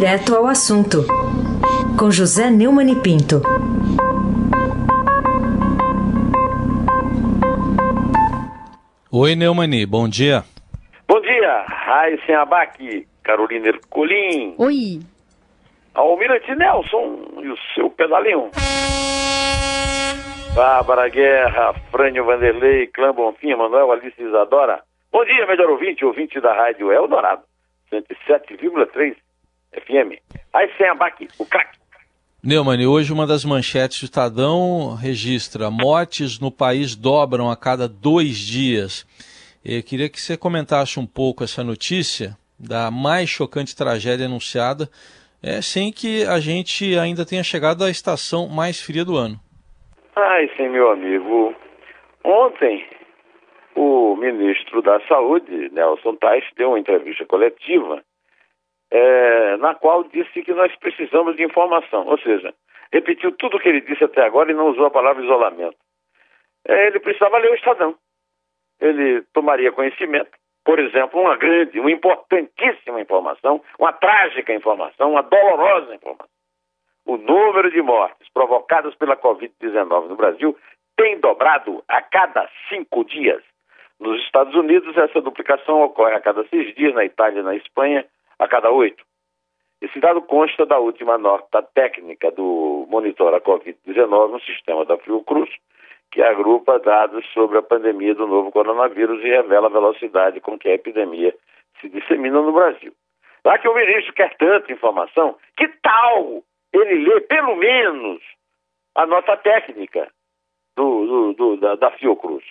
Direto ao assunto, com José Neumann e Pinto. Oi, Neumani, bom dia. Bom dia, Raíssen Abac, Carolina Ercolim. Oi. Almirante Nelson e o seu pedalinho. Bárbara Guerra, Frânio Vanderlei, Clã Bonfim, Manuel Alice Isadora. Bom dia, melhor ouvinte, ouvinte da Rádio Eldorado, 107,3 FM. Aí sem abaque, o craque. Neumann, hoje uma das manchetes do Estadão registra mortes no país dobram a cada dois dias. Eu queria que você comentasse um pouco essa notícia da mais chocante tragédia anunciada, é, sem que a gente ainda tenha chegado à estação mais fria do ano. Ai, sim, meu amigo. Ontem, o ministro da Saúde, Nelson Tais, deu uma entrevista coletiva é, na qual disse que nós precisamos de informação. Ou seja, repetiu tudo o que ele disse até agora e não usou a palavra isolamento. É, ele precisava ler o Estadão. Ele tomaria conhecimento, por exemplo, uma grande, uma importantíssima informação, uma trágica informação, uma dolorosa informação. O número de mortes provocadas pela Covid-19 no Brasil tem dobrado a cada cinco dias. Nos Estados Unidos, essa duplicação ocorre a cada seis dias, na Itália e na Espanha, a cada oito. Esse dado consta da última nota técnica do monitor a Covid-19 no sistema da Fiocruz, que agrupa dados sobre a pandemia do novo coronavírus e revela a velocidade com que a epidemia se dissemina no Brasil. Já que o ministro quer tanta informação, que tal ele ler pelo menos a nota técnica do, do, do da, da Fiocruz?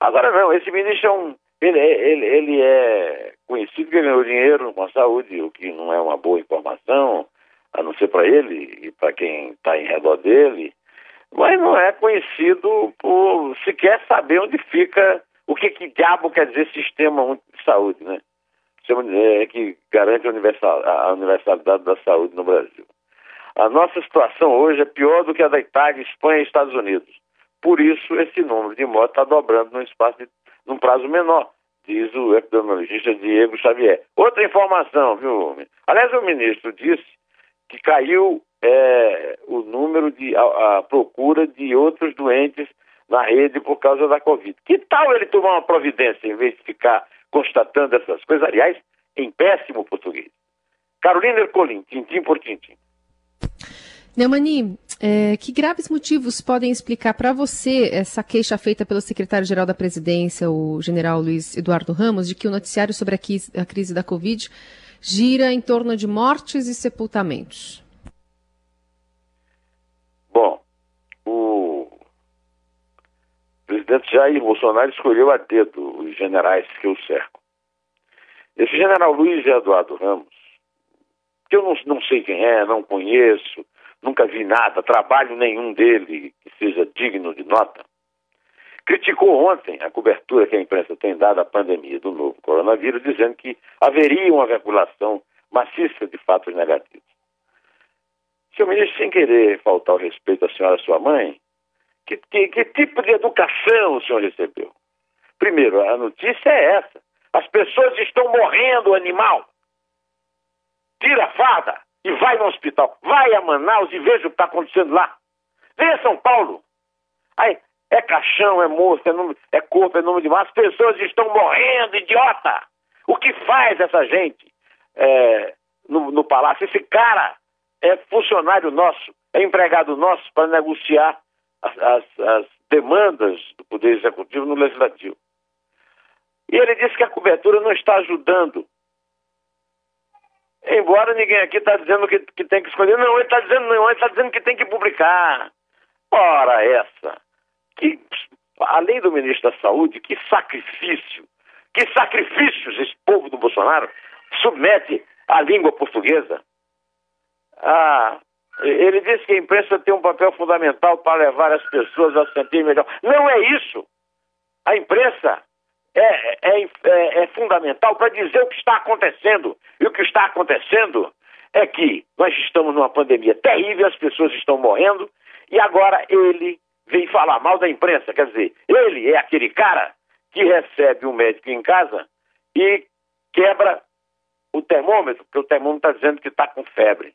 Agora não, esse ministro é um, ele, ele, ele é conhecido que ganhou dinheiro com a saúde, o que não é uma boa informação, a não ser para ele e para quem está em redor dele, mas não é conhecido por sequer saber onde fica, o que, que diabo quer dizer sistema de saúde, né? É que garante a, a universalidade da saúde no Brasil. A nossa situação hoje é pior do que a da Itália, Espanha e Estados Unidos. Por isso, esse número de mortes está dobrando num espaço de num prazo menor, diz o epidemiologista Diego Xavier. Outra informação, viu? Aliás, o ministro disse que caiu é, o número de a, a, procura de outros doentes na rede por causa da Covid. Que tal ele tomar uma providência em vez de ficar constatando essas coisas, aliás, em péssimo português? Carolina Ercolim, tintim por tintim. Neumani, é, que graves motivos podem explicar para você essa queixa feita pelo secretário-geral da presidência, o general Luiz Eduardo Ramos, de que o noticiário sobre a crise, a crise da Covid gira em torno de mortes e sepultamentos? Bom, o presidente Jair Bolsonaro escolheu a dedo os generais que o cercam. Esse general Luiz Eduardo Ramos, que eu não, não sei quem é, não conheço, nunca vi nada, trabalho nenhum dele que seja digno de nota. Criticou ontem a cobertura que a imprensa tem dado à pandemia do novo coronavírus, dizendo que haveria uma regulação maciça de fatos negativos. Seu ministro, sem querer faltar o respeito à senhora sua mãe, que, que, que tipo de educação o senhor recebeu? Primeiro, a notícia é essa. As pessoas estão morrendo, animal. Tira a farda e vai no hospital. Vai a Manaus e veja o que está acontecendo lá. Vem a São Paulo. Aí, é caixão, é morto, é, número, é corpo, é número de massa. As pessoas estão morrendo, idiota. O que faz essa gente é, no, no palácio? Esse cara é funcionário nosso, é empregado nosso para negociar as, as, as demandas do Poder Executivo no Legislativo. E ele disse que a cobertura não está ajudando Embora ninguém aqui está dizendo que, que tem que escolher. Não, ele está dizendo não, ele está dizendo que tem que publicar. Ora essa. Que, além do ministro da Saúde, que sacrifício, que sacrifícios esse povo do Bolsonaro submete à língua portuguesa. Ah, ele disse que a imprensa tem um papel fundamental para levar as pessoas a se sentir melhor. Não é isso. A imprensa é, é, é, é fundamental para dizer o que está acontecendo. E o que está acontecendo é que nós estamos numa pandemia terrível, as pessoas estão morrendo, e agora ele vem falar mal da imprensa. Quer dizer, ele é aquele cara que recebe um médico em casa e quebra o termômetro porque o termômetro está dizendo que está com febre.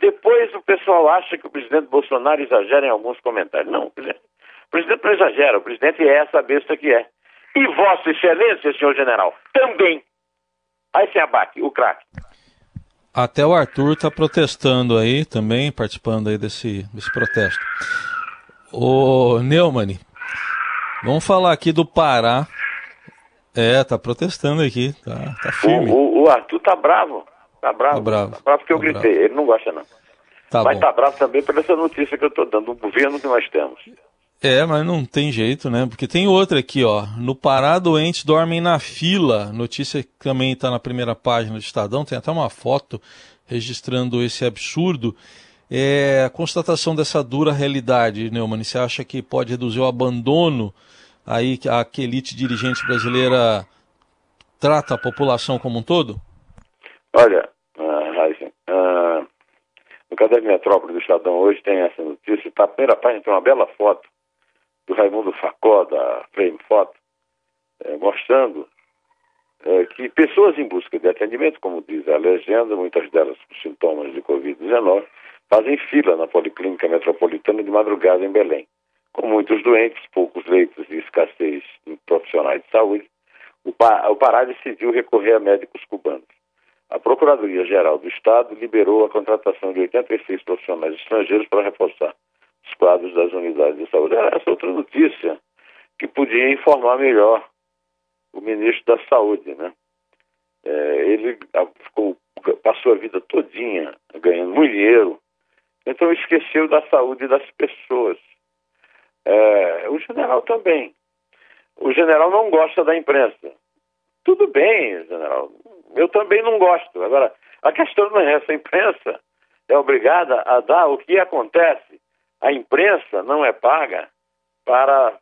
Depois o pessoal acha que o presidente Bolsonaro exagera em alguns comentários. Não, o presidente, o presidente não exagera, o presidente é essa besta que é. E Vossa Excelência, senhor general, também. Aí se abate, o craque. Até o Arthur está protestando aí também, participando aí desse, desse protesto. Ô Neumann, vamos falar aqui do Pará. É, tá protestando aqui, tá, tá firme. O, o, o Arthur tá bravo. Tá bravo. Tá bravo, tá bravo porque eu tá gritei. Bravo. Ele não gosta, não. Tá Mas bom. tá bravo também por essa notícia que eu tô dando, do governo que nós temos. É, mas não tem jeito, né? Porque tem outra aqui, ó. No Pará, doentes dormem na fila. Notícia que também está na primeira página do Estadão. Tem até uma foto registrando esse absurdo. É a constatação dessa dura realidade, Neumann. Você acha que pode reduzir o abandono aí que a elite dirigente brasileira trata a população como um todo? Olha, uh, uh, no Caderno Metrópole do Estadão hoje tem essa notícia. Está a primeira página, tem uma bela foto do Raimundo Facó, da Frame Foto, é, mostrando é, que pessoas em busca de atendimento, como diz a legenda, muitas delas com sintomas de Covid-19, fazem fila na Policlínica Metropolitana de madrugada em Belém. Com muitos doentes, poucos leitos e escassez de profissionais de saúde, o, o Pará decidiu recorrer a médicos cubanos. A Procuradoria-Geral do Estado liberou a contratação de 86 profissionais estrangeiros para reforçar os quadros das unidades de saúde. Era essa outra notícia que podia informar melhor o ministro da Saúde, né? É, ele ficou, passou a vida todinha ganhando muito dinheiro, então esqueceu da saúde das pessoas. É, o general também. O general não gosta da imprensa. Tudo bem, general. Eu também não gosto. Agora, a questão não é essa. A imprensa é obrigada a dar o que acontece a imprensa não é paga para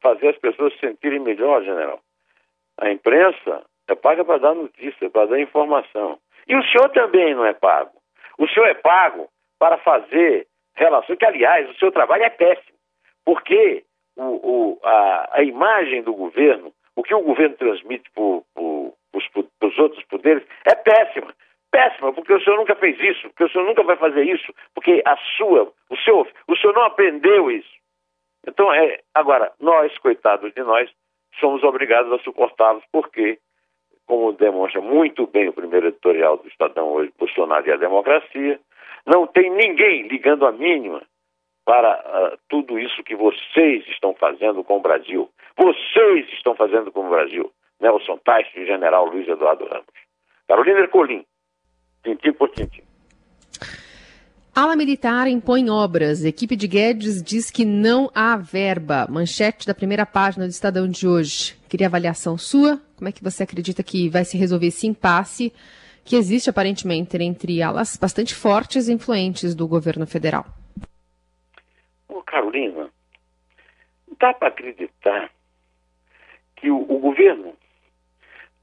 fazer as pessoas se sentirem melhor, general. A imprensa é paga para dar notícia, para dar informação. E o senhor também não é pago. O senhor é pago para fazer relações, que aliás, o seu trabalho é péssimo, porque o, o, a, a, imagem do governo, o que o governo transmite para os outros poderes, é péssima péssima, porque o senhor nunca fez isso, porque o senhor nunca vai fazer isso, porque a sua, o seu, o senhor não aprendeu isso. Então, é, agora, nós, coitados de nós, somos obrigados a suportá-los, porque, como demonstra muito bem o primeiro editorial do Estadão hoje, Bolsonaro e a democracia, não tem ninguém ligando a mínima para uh, tudo isso que vocês estão fazendo com o Brasil. Vocês estão fazendo com o Brasil. Nelson Tais e General Luiz Eduardo Ramos. Carolina Ercolim, tintim por tintim. Ala militar impõe obras. Equipe de Guedes diz que não há verba. Manchete da primeira página do Estadão de hoje. Queria avaliação sua. Como é que você acredita que vai se resolver esse impasse que existe aparentemente entre alas bastante fortes e influentes do governo federal? Ô Carolina, dá para acreditar que o, o governo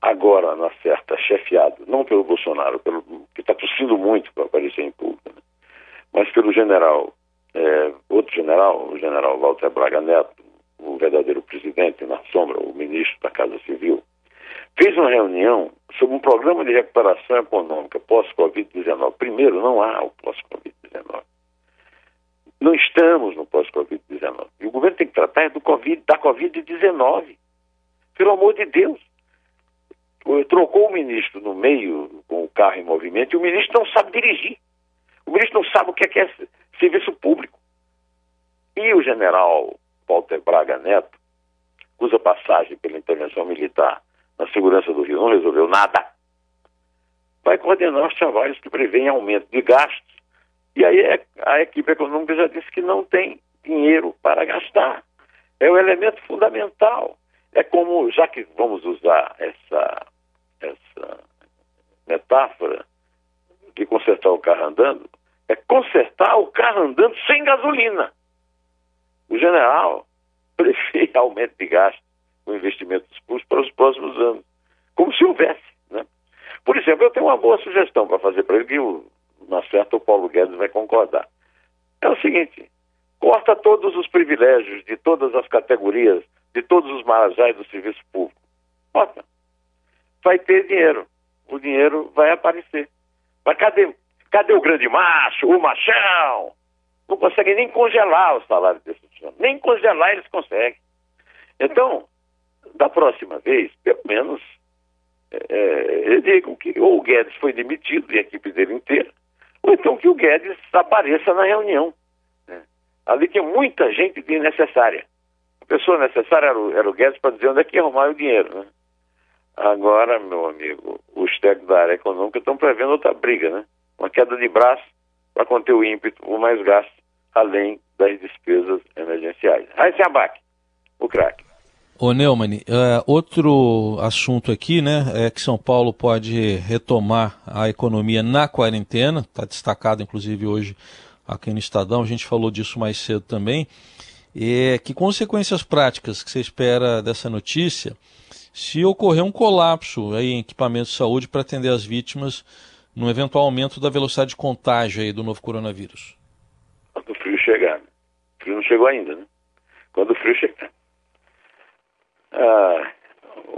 agora na certa chefiado, não pelo Bolsonaro, pelo, que está tossindo muito para aparecer em público, né? mas pelo general, é, outro general, o general Walter Braga Neto, o verdadeiro presidente na sombra, o ministro da Casa Civil, fez uma reunião sobre um programa de recuperação econômica pós-Covid-19. Primeiro, não há o pós-Covid-19. Não estamos no pós-Covid-19. E o governo tem que tratar do COVID, da Covid-19. Pelo amor de Deus trocou o ministro no meio com o carro em movimento e o ministro não sabe dirigir. O ministro não sabe o que é, que é serviço público. E o general Walter Braga Neto, cuja passagem pela intervenção militar na segurança do Rio não resolveu nada, vai coordenar os trabalhos que prevêem aumento de gastos. E aí é, a equipe econômica já disse que não tem dinheiro para gastar. É o elemento fundamental. É como, já que vamos usar essa essa metáfora de consertar o carro andando, é consertar o carro andando sem gasolina. O general prefere aumento de gasto com investimentos públicos para os próximos anos, como se houvesse. Né? Por exemplo, eu tenho uma boa sugestão para fazer para ele, que na certa o Paulo Guedes vai concordar. É o seguinte, corta todos os privilégios de todas as categorias, de todos os marajás do serviço público. Corta vai ter dinheiro. o dinheiro vai aparecer. Mas cadê, cadê o grande macho, o machão? Não conseguem nem congelar o salário desses funcionários. Nem congelar eles conseguem. Então, da próxima vez, pelo menos, é, digam que ou o Guedes foi demitido e a equipe dele inteira, ou então que o Guedes apareça na reunião. Né? Ali tinha muita gente desnecessária. A pessoa necessária era o, era o Guedes para dizer onde é que ia arrumar o dinheiro. Né? Agora, meu amigo, os técnicos da área econômica estão prevendo outra briga, né? Uma queda de braço para conter o ímpeto, o mais gasto, além das despesas emergenciais. Aí se abaque, o craque. Ô Neumann, uh, outro assunto aqui, né, é que São Paulo pode retomar a economia na quarentena, está destacado inclusive hoje aqui no Estadão, a gente falou disso mais cedo também. E que consequências práticas que você espera dessa notícia se ocorrer um colapso aí em equipamentos de saúde para atender as vítimas no eventual aumento da velocidade de contágio aí do novo coronavírus? Quando o frio chegar. O frio não chegou ainda, né? Quando o frio chegar. Ah,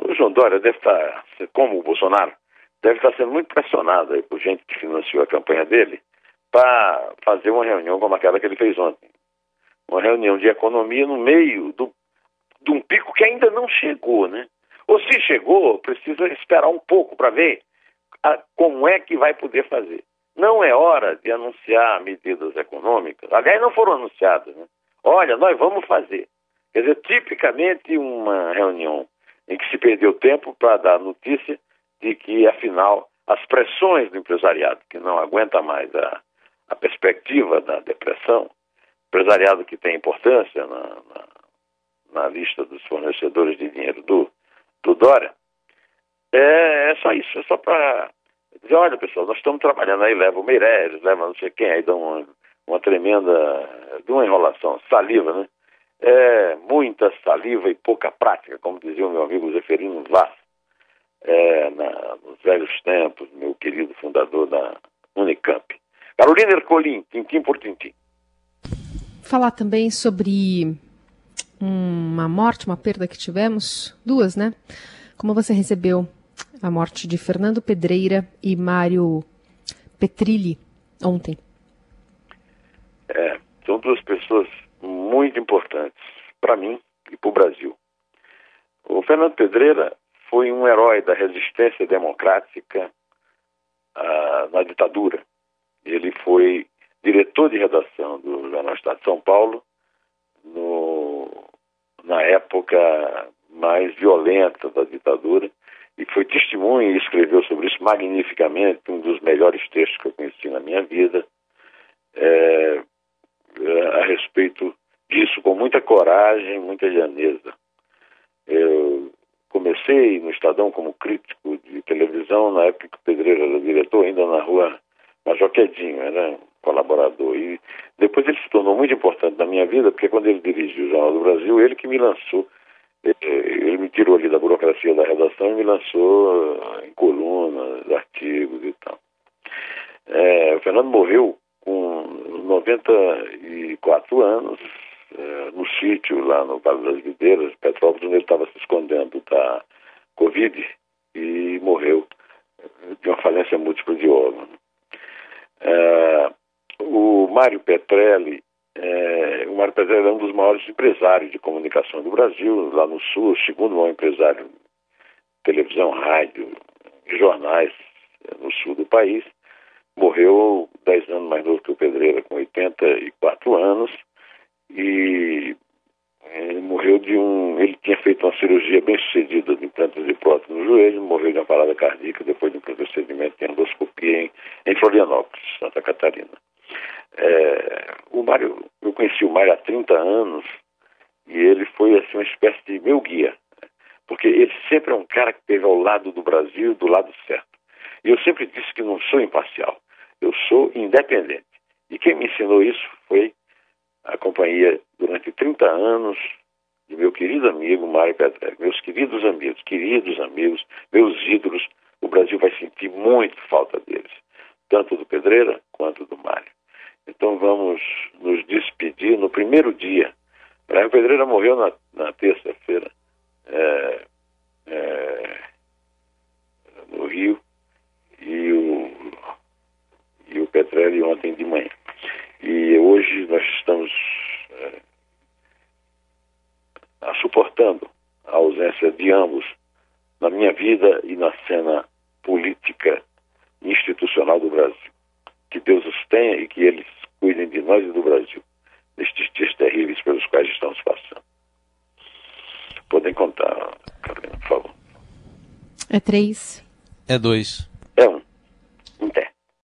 o João Dória deve estar, como o Bolsonaro, deve estar sendo muito pressionado aí por gente que financiou a campanha dele para fazer uma reunião como aquela que ele fez ontem. Uma reunião de economia no meio do, de um pico que ainda não chegou, né? Ou se chegou, precisa esperar um pouco para ver a, como é que vai poder fazer. Não é hora de anunciar medidas econômicas. Aliás, não foram anunciadas, né? Olha, nós vamos fazer. Quer dizer, tipicamente uma reunião em que se perdeu tempo para dar notícia de que, afinal, as pressões do empresariado, que não aguenta mais a, a perspectiva da depressão, empresariado que tem importância na, na, na lista dos fornecedores de dinheiro do, do Dória, é, é só isso, é só para dizer, olha pessoal, nós estamos trabalhando aí, leva o Meireles, leva não sei quem, aí dá uma, uma tremenda, de uma enrolação, saliva, né? É, muita saliva e pouca prática, como dizia o meu amigo Zeferino Vaz, é, na, nos velhos tempos, meu querido fundador da Unicamp. Carolina Ercolim, tintim por tintim. Falar também sobre uma morte, uma perda que tivemos, duas, né? Como você recebeu a morte de Fernando Pedreira e Mário Petrilli ontem? É, são duas pessoas muito importantes para mim e para o Brasil. O Fernando Pedreira foi um herói da resistência democrática ah, na ditadura. Ele foi diretor de redação do Jornal Estado de São Paulo na época mais violenta da ditadura e foi testemunha e escreveu sobre isso magnificamente, um dos melhores textos que eu conheci na minha vida, é, a respeito disso com muita coragem, muita lhaneza. Eu comecei no Estadão como crítico de televisão na época que o Pedreiro era diretor, ainda na rua Major Quedinho, era colaborador. E depois ele se tornou muito importante na minha vida, porque quando ele dirigiu o Jornal do Brasil, ele que me lançou, eh, ele me tirou ali da burocracia da redação e me lançou em colunas, artigos e tal. É, o Fernando morreu com 94 anos, é, no sítio lá no Vale das Videiras, Petrópolis, onde ele estava se escondendo da Covid e morreu de uma falência múltipla de órgãos. É, o Mário Petrelli, é, o Mário Petrelli é um dos maiores empresários de comunicação do Brasil, lá no Sul, o segundo maior empresário televisão, rádio jornais é, no sul do país. Morreu 10 anos mais novo que o Pedreira, com 84 anos, e ele morreu de um. Ele tinha feito uma cirurgia bem sucedida de implantes de prótese no joelho, morreu de uma parada cardíaca depois de um procedimento de endoscopia em, em Florianópolis, Santa Catarina. É, o Mário, eu conheci o Mário há 30 anos e ele foi assim, uma espécie de meu guia, porque ele sempre é um cara que esteve ao lado do Brasil, do lado certo. E eu sempre disse que não sou imparcial, eu sou independente. E quem me ensinou isso foi a companhia durante 30 anos de meu querido amigo Mário Petrelli, meus queridos amigos, queridos amigos, meus ídolos, o Brasil vai sentir muito falta deles, tanto do Pedreira quanto do Mário. Então vamos nos despedir no primeiro dia. Brian Pedreira morreu na, na terça-feira é, é, no Rio e o, e o Petrelli ontem de manhã. E hoje nós estamos é, suportando a ausência de ambos na minha vida e na cena política institucional do Brasil. Que Deus os tenha e que eles cuidem de nós e do Brasil nestes dias terríveis pelos quais estamos passando. Podem contar, Carolina, por favor. É três. É dois.